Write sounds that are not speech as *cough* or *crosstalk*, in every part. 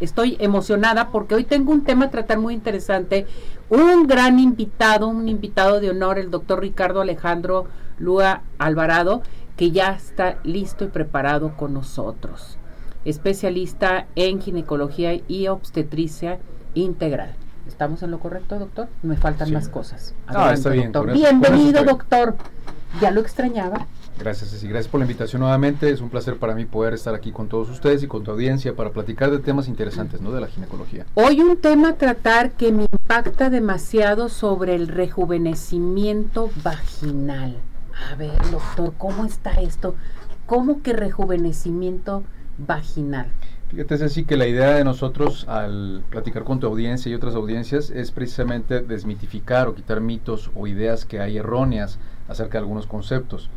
estoy emocionada porque hoy tengo un tema a tratar muy interesante, un gran invitado, un invitado de honor, el doctor Ricardo Alejandro Lua Alvarado, que ya está listo y preparado con nosotros, especialista en ginecología y obstetricia integral. ¿Estamos en lo correcto, doctor? Me faltan más cosas. Ah, está bien. Bienvenido, doctor. Ya lo extrañaba. Gracias, Ceci. Gracias por la invitación nuevamente. Es un placer para mí poder estar aquí con todos ustedes y con tu audiencia para platicar de temas interesantes, ¿no? De la ginecología. Hoy un tema a tratar que me impacta demasiado sobre el rejuvenecimiento vaginal. A ver, doctor, ¿cómo está esto? ¿Cómo que rejuvenecimiento vaginal? Fíjate, Ceci, que la idea de nosotros al platicar con tu audiencia y otras audiencias es precisamente desmitificar o quitar mitos o ideas que hay erróneas acerca de algunos conceptos.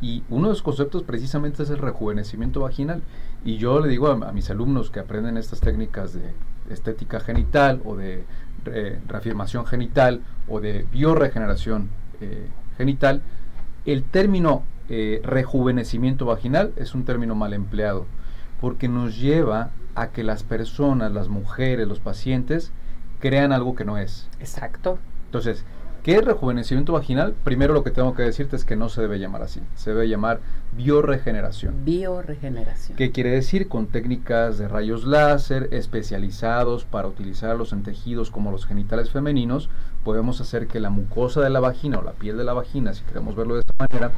Y uno de los conceptos precisamente es el rejuvenecimiento vaginal. Y yo le digo a, mis alumnos que aprenden estas técnicas de estética genital o de reafirmación genital o de bioregeneración eh, genital, el término eh, rejuvenecimiento vaginal es un término mal empleado porque nos lleva a que las personas, las mujeres, los pacientes crean algo que no es. Exacto. Entonces, ¿Qué es rejuvenecimiento vaginal? Primero lo que tengo que decirte es que no se debe llamar así, se debe llamar bioregeneración. Bioregeneración. ¿Qué quiere decir? Con técnicas de rayos láser especializados para utilizarlos en tejidos como los genitales femeninos, podemos hacer que la mucosa de la vagina o la piel de la vagina, si queremos verlo de esta manera,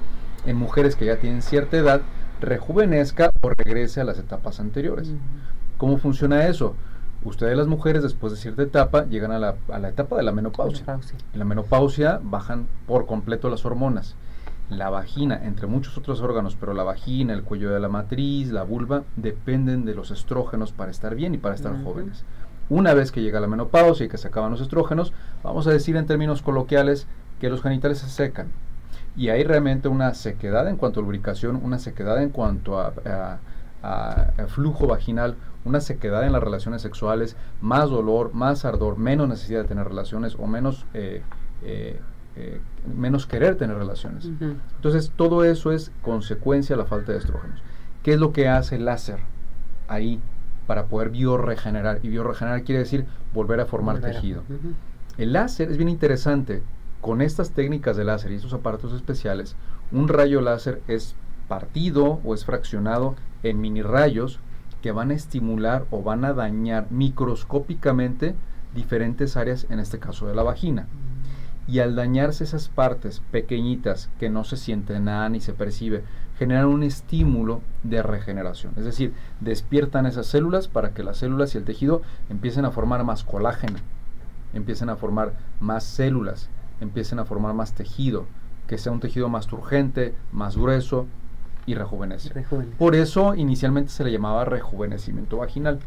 en mujeres que ya tienen cierta edad, rejuvenezca o regrese a las etapas anteriores. ¿Cómo funciona eso? Ustedes las mujeres después de cierta etapa llegan a la, a la etapa de la menopausia. En la menopausia bajan por completo las hormonas. La vagina, entre muchos otros órganos, pero la vagina, el cuello de la matriz, la vulva, dependen de los estrógenos para estar bien y para estar jóvenes. Una vez que llega la menopausia y que se acaban los estrógenos, vamos a decir en términos coloquiales que los genitales se secan. Y hay realmente una sequedad en cuanto a lubricación, una sequedad en cuanto a, a flujo vaginal, una sequedad en las relaciones sexuales, más dolor, más ardor, menos necesidad de tener relaciones o menos, eh, eh, eh, menos querer tener relaciones. Entonces, todo eso es consecuencia de la falta de estrógenos. ¿Qué es lo que hace el láser ahí para poder bioregenerar? Y bioregenerar quiere decir volver a formar tejido. El láser es bien interesante. Con estas técnicas de láser y estos aparatos especiales, un rayo láser es partido o es fraccionado en mini rayos que van a estimular o van a dañar microscópicamente diferentes áreas, en este caso de la vagina. Y al dañarse esas partes pequeñitas que no se siente nada ni se percibe, generan un estímulo de regeneración. Es decir, despiertan esas células para que las células y el tejido empiecen a formar más colágeno, empiecen a formar más células, empiecen a formar más tejido, que sea un tejido más turgente, más grueso, y rejuvenece. Por eso inicialmente se le llamaba rejuvenecimiento vaginal.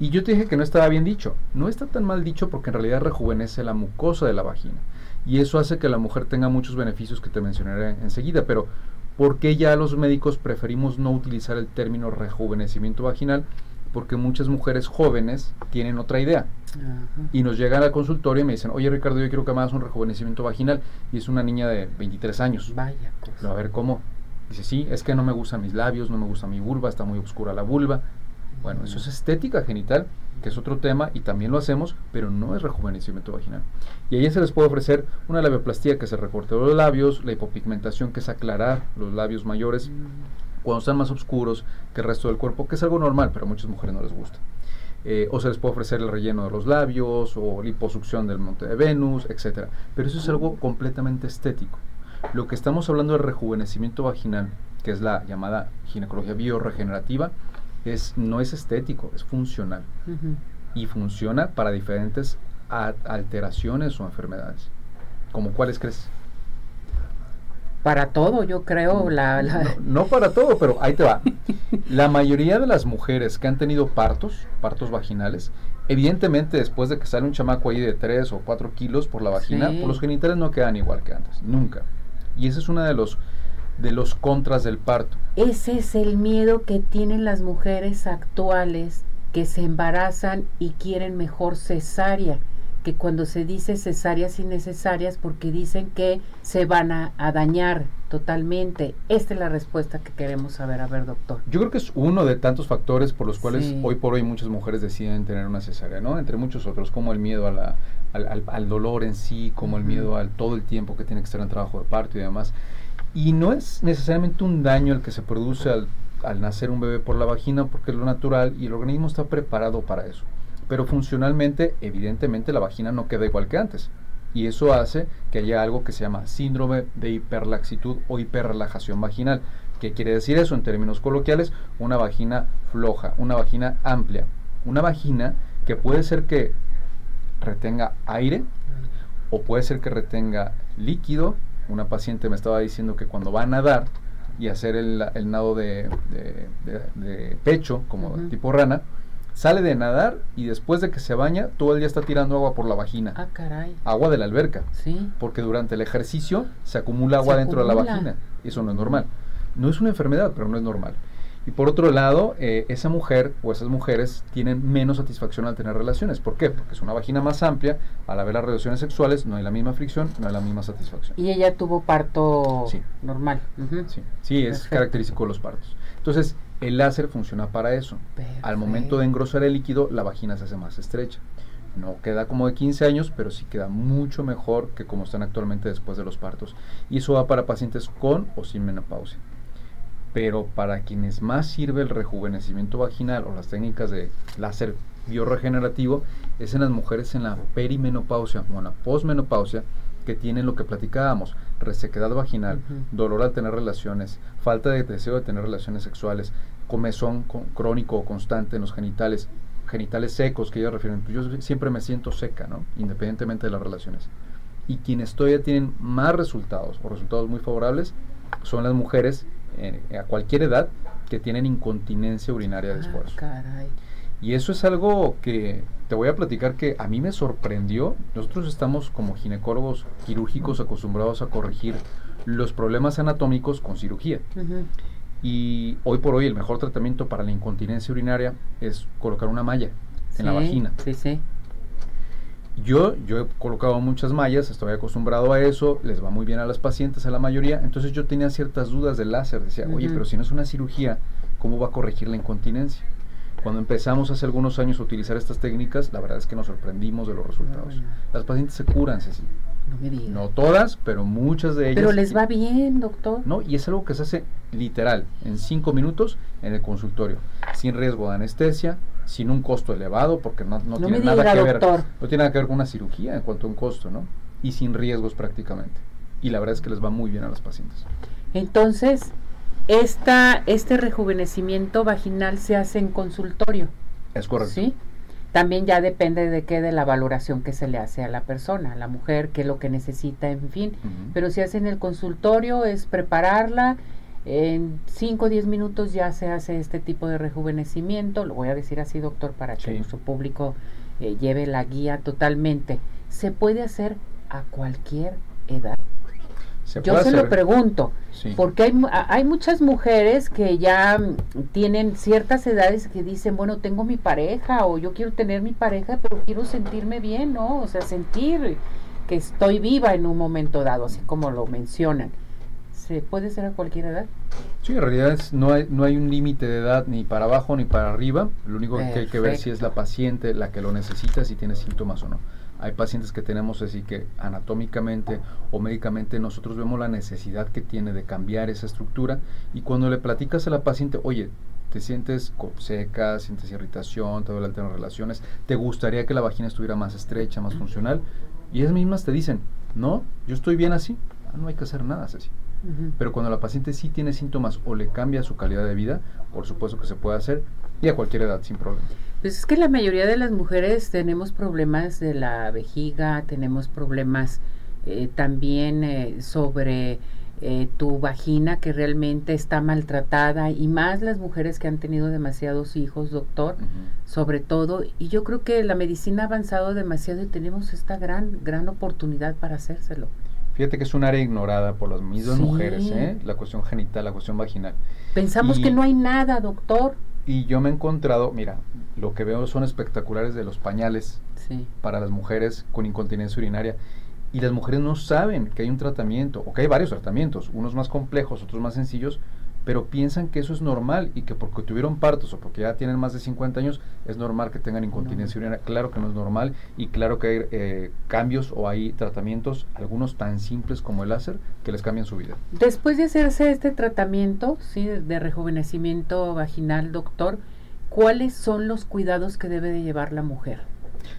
Y yo te dije que no estaba bien dicho. No está tan mal dicho porque en realidad rejuvenece la mucosa de la vagina. Y eso hace que la mujer tenga muchos beneficios que te mencionaré enseguida. Pero ¿por qué ya los médicos preferimos no utilizar el término rejuvenecimiento vaginal? Porque muchas mujeres jóvenes tienen otra idea. Y nos llegan al consultorio y me dicen, oye Ricardo, yo quiero que me hagas un rejuvenecimiento vaginal. Y es una niña de 23 años. Vaya A ver, ¿cómo? Dice, sí, es que no me gustan mis labios, no me gusta mi vulva, está muy oscura la vulva. Bueno, eso es estética genital, que es otro tema y también lo hacemos, pero no es rejuvenecimiento vaginal. Y ahí se les puede ofrecer una labioplastía que se recorte los labios, la hipopigmentación que es aclarar los labios mayores cuando están más oscuros que el resto del cuerpo, que es algo normal, pero a muchas mujeres no les gusta. Eh, o se les puede ofrecer el relleno de los labios o liposucción del monte de Venus, etc. Pero eso es algo completamente estético. Lo que estamos hablando de rejuvenecimiento vaginal, que es la llamada ginecología bioregenerativa, es, no es estético, es funcional. Y funciona para diferentes alteraciones o enfermedades. ¿Como cuáles crees? Para todo, yo creo. No, la, no, para todo, pero ahí te va. La mayoría de las mujeres que han tenido partos, partos vaginales, evidentemente después de que sale un chamaco ahí de 3 o 4 kilos por la vagina, pues los genitales no quedan igual que antes, nunca. Y ese es uno de los, de los contras del parto. Ese es el miedo que tienen las mujeres actuales que se embarazan y quieren mejor cesárea. que cuando se dice cesáreas innecesarias porque dicen que se van a, dañar totalmente. Esta es la respuesta que queremos saber. A ver, doctor. Yo creo que es uno de tantos factores por los cuales hoy por hoy muchas mujeres deciden tener una cesárea, ¿no? Entre muchos otros, como el miedo a la, al, dolor en sí, como el miedo al todo el tiempo que tiene que estar en trabajo de parto y demás. Y no es necesariamente un daño el que se produce al, al nacer un bebé por la vagina, porque es lo natural y el organismo está preparado para eso pero funcionalmente, evidentemente, la vagina no queda igual que antes. Y eso hace que haya algo que se llama síndrome de hiperlaxitud o hiperrelajación vaginal. ¿Qué quiere decir eso en términos coloquiales? Una vagina floja, una vagina amplia. Una vagina que puede ser que retenga aire o puede ser que retenga líquido. Una paciente me estaba diciendo que cuando va a nadar y hacer el, nado de, pecho, como tipo rana, sale de nadar y después de que se baña, todo el día está tirando agua por la vagina. Ah, caray. Agua de la alberca. Sí. Porque durante el ejercicio se acumula agua dentro de la vagina. Eso no es normal. No es una enfermedad, pero no es normal. Y por otro lado, eh, esa mujer o esas mujeres tienen menos satisfacción al tener relaciones. ¿Por qué? Porque es una vagina más amplia, al haber las relaciones sexuales no hay la misma fricción, no hay la misma satisfacción. Y ella tuvo parto normal. Sí, sí es característico de los partos. Entonces, el láser funciona para eso. Al momento de engrosar el líquido, la vagina se hace más estrecha. No queda como de 15 años, pero sí queda mucho mejor que como están actualmente después de los partos. Y eso va para pacientes con o sin menopausia. Pero para quienes más sirve el rejuvenecimiento vaginal o las técnicas de láser bioregenerativo es en las mujeres en la perimenopausia o en la posmenopausia que tienen lo que platicábamos, resequedad vaginal, dolor al tener relaciones, falta de deseo de tener relaciones sexuales, comezón crónico o constante en los genitales, genitales secos que ellos refieren. Pues yo siempre me siento seca, ¿no? Independientemente de las relaciones. Y quienes todavía tienen más resultados o resultados muy favorables son las mujeres eh, a cualquier edad que tienen incontinencia urinaria de ah, esfuerzo. Y eso es algo que te voy a platicar que a mí me sorprendió. Nosotros estamos como ginecólogos quirúrgicos acostumbrados a corregir los problemas anatómicos con cirugía. Y hoy por hoy el mejor tratamiento para la incontinencia urinaria es colocar una malla en la vagina. Sí, sí. Yo, yo he colocado muchas mallas, estoy acostumbrado a eso, les va muy bien a las pacientes, a la mayoría. Entonces yo tenía ciertas dudas del láser. Decía, oye, pero si no es una cirugía, ¿cómo va a corregir la incontinencia? Cuando empezamos hace algunos años a utilizar estas técnicas, la verdad es que nos sorprendimos de los resultados. Las pacientes se curan, Ceci. No me digas. No todas, pero muchas de ellas. Pero les va bien, doctor. No, y es algo que se hace literal, en cinco minutos en el consultorio, sin riesgo de anestesia, sin un costo elevado, porque no, no, tiene nada que ver. No tiene nada que ver con una cirugía en cuanto a un costo, ¿no? Y sin riesgos prácticamente. Y la verdad es que les va muy bien a las pacientes. Entonces, esta, este rejuvenecimiento vaginal se hace en consultorio. Es correcto. ¿Sí? También ya depende de qué, de la valoración que se le hace a la persona, a la mujer, qué es lo que necesita, en fin. Pero si hace en el consultorio es prepararla, en 5 o 10 minutos ya se hace este tipo de rejuvenecimiento, lo voy a decir así, doctor, para que nuestro público eh, lleve la guía totalmente. ¿Se puede hacer a cualquier edad? Yo se lo pregunto, porque hay, hay muchas mujeres que ya tienen ciertas edades que dicen, bueno, tengo mi pareja o yo quiero tener mi pareja, pero quiero sentirme bien, ¿no? O sea, sentir que estoy viva en un momento dado, así como lo mencionan. ¿Se puede ser a cualquier edad? Sí, en realidad no, hay, no hay un límite de edad ni para abajo ni para arriba. Lo único que hay que ver si es la paciente la que lo necesita, si tiene síntomas o no. Hay pacientes que tenemos así que anatómicamente o médicamente nosotros vemos la necesidad que tiene de cambiar esa estructura y cuando le platicas a la paciente, oye, te sientes seca, sientes irritación, te duele tener relaciones, te gustaría que la vagina estuviera más estrecha, más funcional, y ellas mismas te dicen, no, yo estoy bien así, no hay que hacer nada Pero cuando la paciente sí tiene síntomas o le cambia su calidad de vida, por supuesto que se puede hacer y a cualquier edad sin problema. Pues es que la mayoría de las mujeres tenemos problemas de la vejiga, tenemos problemas eh, también eh, sobre eh, tu vagina que realmente está maltratada y más las mujeres que han tenido demasiados hijos, doctor, sobre todo. Y yo creo que la medicina ha avanzado demasiado y tenemos esta gran, gran oportunidad para hacérselo. Fíjate que es un área ignorada por las mismas mujeres, ¿eh? la cuestión genital, la cuestión vaginal. Pensamos que no hay nada, doctor. Y yo me he encontrado, mira, lo que veo son espectaculares de los pañales Sí. para las mujeres con incontinencia urinaria. Y las mujeres no saben que hay un tratamiento, o que hay varios tratamientos, unos más complejos, otros más sencillos, pero piensan que eso es normal y que porque tuvieron partos o porque ya tienen más de 50 años es normal que tengan incontinencia urinaria. Claro que no es normal y claro que hay eh, cambios o hay tratamientos, algunos tan simples como el láser, que les cambian su vida. Después de hacerse este tratamiento, sí, de rejuvenecimiento vaginal, doctor, ¿cuáles son los cuidados que debe de llevar la mujer?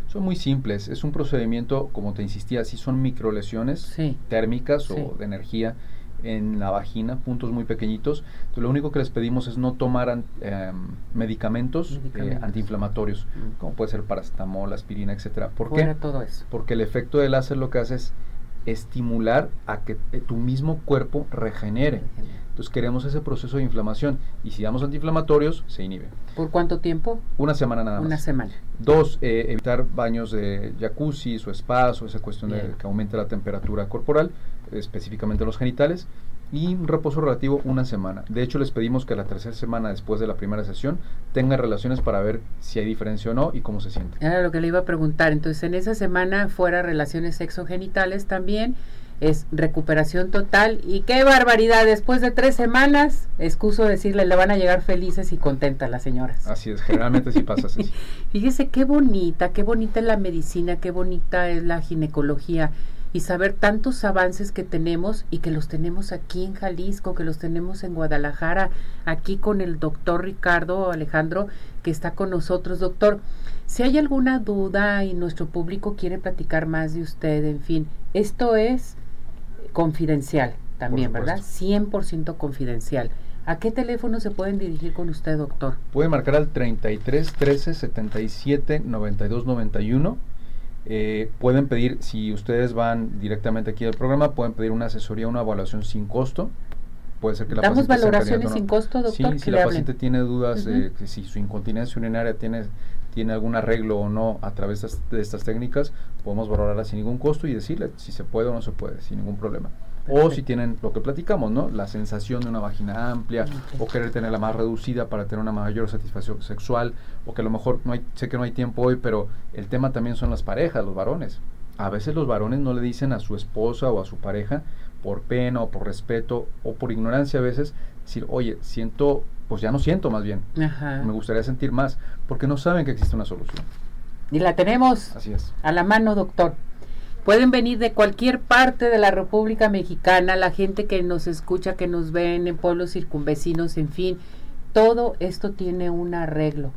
Son muy simples, es un procedimiento, como te insistía, si son microlesiones Sí. térmicas Sí. o de energía en la vagina, puntos muy pequeñitos. Entonces, lo único que les pedimos es no tomar an- em, medicamentos, eh, Medicamentos. antiinflamatorios, como puede ser paracetamol, aspirina, etcétera. ¿Por Fuera qué? todo eso. Porque el efecto del láser lo que hace es estimular a que eh, tu mismo cuerpo regenere. Entonces queremos ese proceso de inflamación y si damos antiinflamatorios se inhibe. ¿Por cuánto tiempo? Una semana nada más. Una semana. Dos, eh, evitar baños de jacuzzi o spas o esa cuestión de que aumente la temperatura corporal, específicamente los genitales, y un reposo relativo una semana. De hecho, les pedimos que la tercera semana después de la primera sesión tengan relaciones para ver si hay diferencia o no y cómo se siente. Era lo que le iba a preguntar. Entonces, en esa semana fuera relaciones sexogenitales también es recuperación total. Y qué barbaridad, después de tres semanas, excuso decirle, le van a llegar felices y contentas las señoras. Así es, generalmente sí pasa así. *laughs* Fíjese qué bonita, qué bonita es la medicina, qué bonita es la ginecología y saber tantos avances que tenemos y que los tenemos aquí en Jalisco, que los tenemos en Guadalajara, aquí con el doctor Ricardo Alejandro que está con nosotros. Doctor, si hay alguna duda y nuestro público quiere platicar más de usted, en fin, esto es confidencial también, Por ¿verdad? 100% confidencial. ¿A qué teléfono se pueden dirigir con usted, doctor? Pueden marcar al 33 13 77 92 91. Eh, pueden pedir, si ustedes van directamente aquí al programa, pueden pedir una asesoría, una evaluación sin costo. Puede ser que la ¿Damos paciente valoraciones no. sin costo, doctor? Sí, si la hablen? paciente tiene dudas de que si su incontinencia urinaria tiene, tiene algún arreglo o no a través de estas, de estas técnicas, podemos valorarla sin ningún costo y decirle si se puede o no se puede, sin ningún problema. O si tienen lo que platicamos, ¿no? La sensación de una vagina amplia Ok. o querer tenerla más reducida para tener una mayor satisfacción sexual o que a lo mejor no hay, sé que no hay tiempo hoy, pero el tema también son las parejas, los varones. A veces los varones no le dicen a su esposa o a su pareja por pena o por respeto o por ignorancia a veces decir, oye, siento, pues ya no siento más bien, Ajá. me gustaría sentir más, porque no saben que existe una solución. Y la tenemos Así es. a la mano, doctor. Pueden venir de cualquier parte de la República Mexicana, la gente que nos escucha, que nos ven en pueblos circunvecinos, en fin. Todo esto tiene un arreglo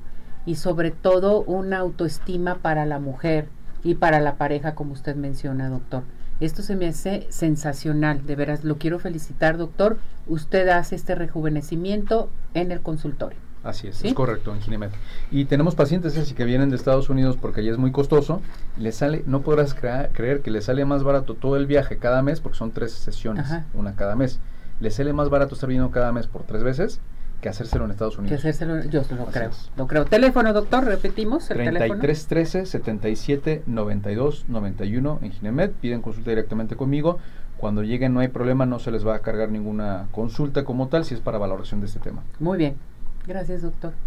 y sobre todo una autoestima para la mujer y para la pareja, como usted menciona, doctor. Esto se me hace sensacional, de veras, lo quiero felicitar, doctor. Usted hace este rejuvenecimiento en el consultorio. Así es, ¿Sí? es correcto, en Ginemet. Y tenemos pacientes así que vienen de Estados Unidos porque allá es muy costoso. Les sale, no podrás crea- creer que les sale más barato todo el viaje cada mes, porque son tres sesiones, Ajá. una cada mes. Les sale más barato estar viniendo cada mes por tres veces que hacérselo en Estados Que Unidos. hacérselo, yo lo Así creo, es. lo creo. Teléfono, doctor, repetimos el teléfono. 33 13 77 92 91 en Ginemet. Piden consulta directamente conmigo. Cuando lleguen no hay problema, no se les va a cargar ninguna consulta como tal si es para valoración de este tema. Muy bien. Gracias, doctor.